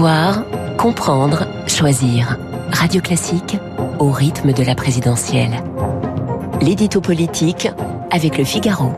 Savoir, comprendre, choisir. Radio Classique au rythme de la présidentielle. L'édito politique avec le Figaro.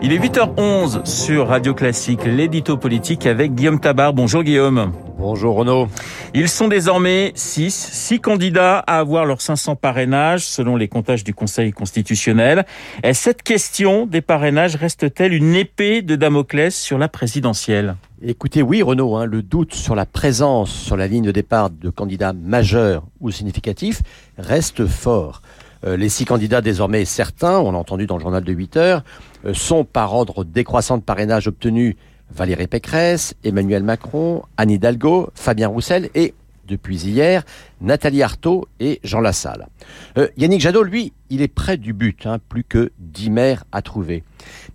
Il est 8h11 sur Radio Classique, l'édito politique avec Guillaume Tabar. Bonjour Guillaume. Bonjour Renaud. Ils sont désormais 6, 6 candidats à avoir leurs 500 parrainages selon les comptages du Conseil constitutionnel. Et cette question des parrainages reste-t-elle une épée de Damoclès sur la présidentielle? Écoutez, oui Renaud, hein, le doute sur la présence sur la ligne de départ de candidats majeurs ou significatifs reste fort. Euh, les six candidats désormais certains, on l'a entendu dans le journal de 8 heures, euh, sont par ordre décroissant de parrainage obtenus Valérie Pécresse, Emmanuel Macron, Anne Hidalgo, Fabien Roussel et, depuis hier, Nathalie Arthaud et Jean Lassalle. Euh, Yannick Jadot, lui, il est près du but, hein, plus que 10 maires à trouver.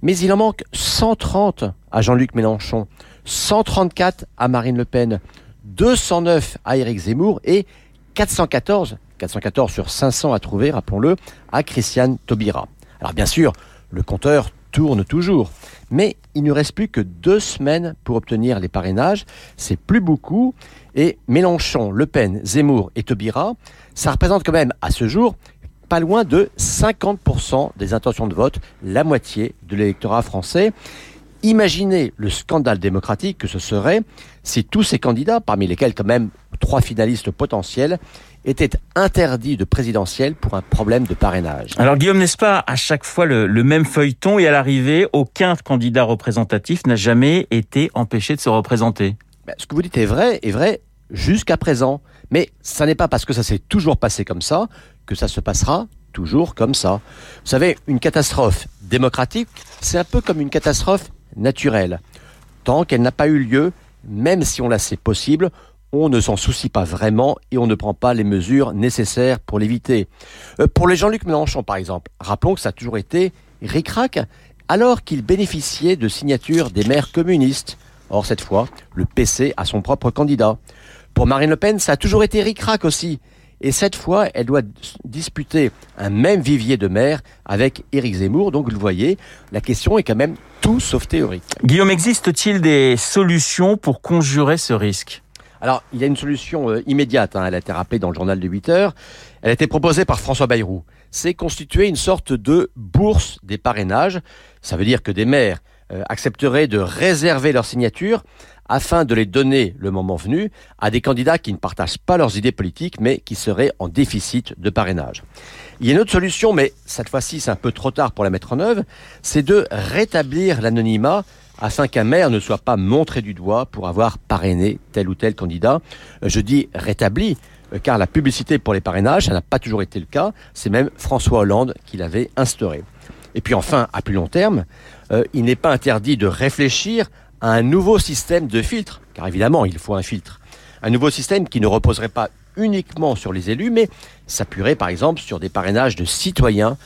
Mais il en manque 130 à Jean-Luc Mélenchon, 134 à Marine Le Pen, 209 à Éric Zemmour et 414, 414 sur 500 à trouver, rappelons-le, à Christiane Taubira. Alors bien sûr, le compteur tourne toujours. Mais il ne reste plus que deux semaines pour obtenir les parrainages. C'est plus beaucoup. Et Mélenchon, Le Pen, Zemmour et Taubira, ça représente quand même à ce jour pas loin de 50% des intentions de vote, la moitié de l'électorat français. Imaginez le scandale démocratique que ce serait si tous ces candidats, parmi lesquels quand même trois finalistes potentiels, étaient interdits de présidentielle pour un problème de parrainage. Alors Guillaume, n'est-ce pas à chaque fois le, même feuilleton et à l'arrivée, aucun candidat représentatif n'a jamais été empêché de se représenter? Ben, Ce que vous dites est vrai, est vrai jusqu'à présent. Mais ça n'est pas parce que ça s'est toujours passé comme ça que ça se passera toujours comme ça. Vous savez, une catastrophe démocratique, c'est un peu comme une catastrophe naturelle. Tant qu'elle n'a pas eu lieu, même si on la sait possible, on ne s'en soucie pas vraiment et on ne prend pas les mesures nécessaires pour l'éviter. Euh, pour les Jean-Luc Mélenchon, par exemple, rappelons que ça a toujours été ric-rac, alors qu'il bénéficiait de signatures des maires communistes. Or, cette fois, le PC a son propre candidat. Pour Marine Le Pen, ça a toujours été ric-rac aussi. Et cette fois, elle doit disputer un même vivier de maire avec Éric Zemmour. Donc, vous le voyez, la question est quand même tout sauf théorique. Guillaume, existe-t-il des solutions pour conjurer ce risque? Alors, il y a une solution euh, immédiate, hein. elle a été rappelée dans le journal de 8 heures. Elle a été proposée par François Bayrou. C'est constituer une sorte de bourse des parrainages. Ça veut dire que des maires euh, accepteraient de réserver leur signature afin de les donner le moment venu à des candidats qui ne partagent pas leurs idées politiques mais qui seraient en déficit de parrainage. Il y a une autre solution, mais cette fois-ci c'est un peu trop tard pour la mettre en œuvre, c'est de rétablir l'anonymat afin qu'un maire ne soit pas montré du doigt pour avoir parrainé tel ou tel candidat. Euh, je dis rétabli, euh, car la publicité pour les parrainages, ça n'a pas toujours été le cas. C'est même François Hollande qui l'avait instauré. Et puis enfin, à plus long terme, euh, il n'est pas interdit de réfléchir à un nouveau système de filtre, car évidemment, il faut un filtre. Un nouveau système qui ne reposerait pas uniquement sur les élus, mais s'appuierait par exemple sur des parrainages de citoyens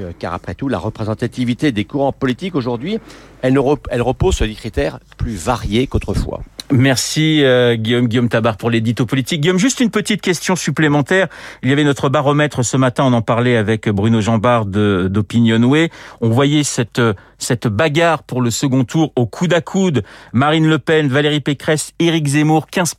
euh, car après tout, la représentativité des courants politiques aujourd'hui, elle, repose sur des critères plus variés qu'autrefois. Merci euh, Guillaume Guillaume Tabar pour l'édito politique. Guillaume, juste une petite question supplémentaire. Il y avait notre baromètre ce matin, on en parlait avec Bruno Jambard d'Opinionway. On voyait cette cette bagarre pour le second tour au coude à coude. Marine Le Pen, Valérie Pécresse, Éric Zemmour, 15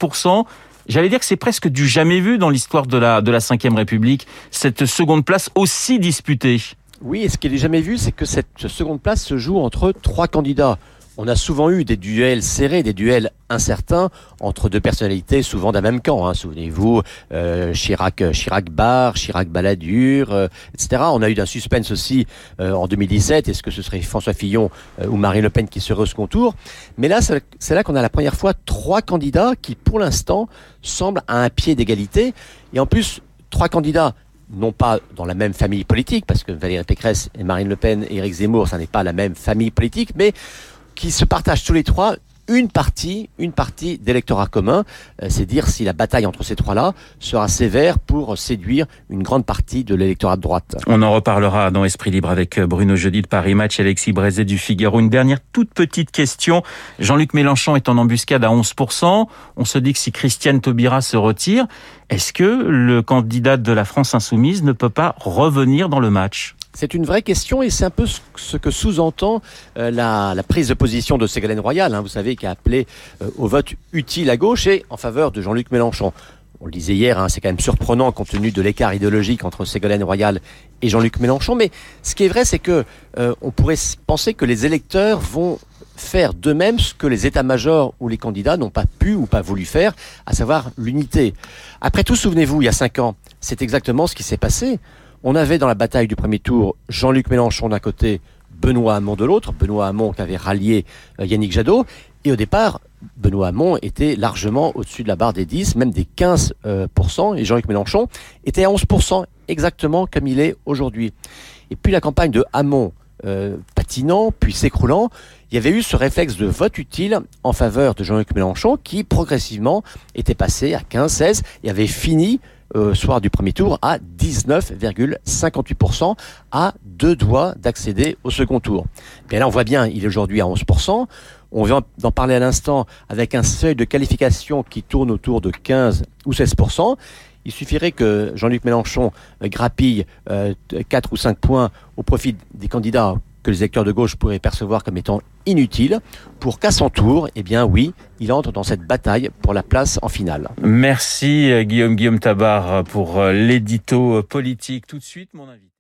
J'allais dire que c'est presque du jamais vu dans l'histoire de la de la Ve République, cette seconde place aussi disputée. Oui, et ce qui n'est jamais vu, c'est que cette seconde place se joue entre trois candidats. On a souvent eu des duels serrés, des duels incertains entre deux personnalités, souvent d'un même camp. Hein. Souvenez-vous, euh, Chirac, euh, Chirac Bar, Chirac Balladur, euh, etc. On a eu d'un suspense aussi en 2017. Est-ce que ce serait François Fillon ou Marine Le Pen qui serait au second Mais là, c'est là qu'on a la première fois trois candidats qui, pour l'instant, semblent à un pied d'égalité. Et en plus, trois candidats non pas dans la même famille politique, parce que Valérie Pécresse et Marine Le Pen et Éric Zemmour, ça n'est pas la même famille politique, mais qui se partagent tous les trois une partie, une partie d'électorat commun. Euh, c'est dire si la bataille entre ces trois-là sera sévère pour séduire une grande partie de l'électorat de droite. On en reparlera dans Esprit Libre avec Bruno Jeudi de Paris Match, Alexis Brézet du Figaro. Une dernière toute petite question. Jean-Luc Mélenchon est en embuscade à 11%. On se dit que si Christiane Taubira se retire, est-ce que le candidat de la France insoumise ne peut pas revenir dans le match? C'est une vraie question et c'est un peu ce que sous-entend euh, la, prise de position de Ségolène Royal, hein, vous savez, qui a appelé euh, au vote utile à gauche et en faveur de Jean-Luc Mélenchon. On le disait hier, hein, c'est quand même surprenant compte tenu de l'écart idéologique entre Ségolène Royal et Jean-Luc Mélenchon. Mais ce qui est vrai, c'est que euh, on pourrait penser que les électeurs vont faire de même ce que les états-majors ou les candidats n'ont pas pu ou pas voulu faire, à savoir l'unité. Après tout, souvenez-vous, il y a cinq ans, c'est exactement ce qui s'est passé. On avait dans la bataille du premier tour Jean-Luc Mélenchon d'un côté, Benoît Hamon de l'autre, Benoît Hamon qui avait rallié euh, Yannick Jadot, et au départ, Benoît Hamon était largement au-dessus de la barre des 10, même des 15%, euh, et Jean-Luc Mélenchon était à 11%, exactement comme il est aujourd'hui. Et puis la campagne de Hamon, euh, puis s'écroulant, il y avait eu ce réflexe de vote utile en faveur de Jean-Luc Mélenchon qui progressivement était passé à 15-16 et avait fini euh, soir du premier tour à 19,58% à deux doigts d'accéder au second tour. Bien là, on voit bien, il est aujourd'hui à 11%. On vient d'en parler à l'instant avec un seuil de qualification qui tourne autour de 15 ou 16%. Il suffirait que Jean-Luc Mélenchon euh, grappille euh, 4 ou 5 points au profit des candidats que les électeurs de gauche pourraient percevoir comme étant inutiles pour qu'à son tour, eh bien oui, il entre dans cette bataille pour la place en finale. Merci euh, Guillaume Guillaume Tabar pour euh, l'édito politique. Tout de suite, mon invité.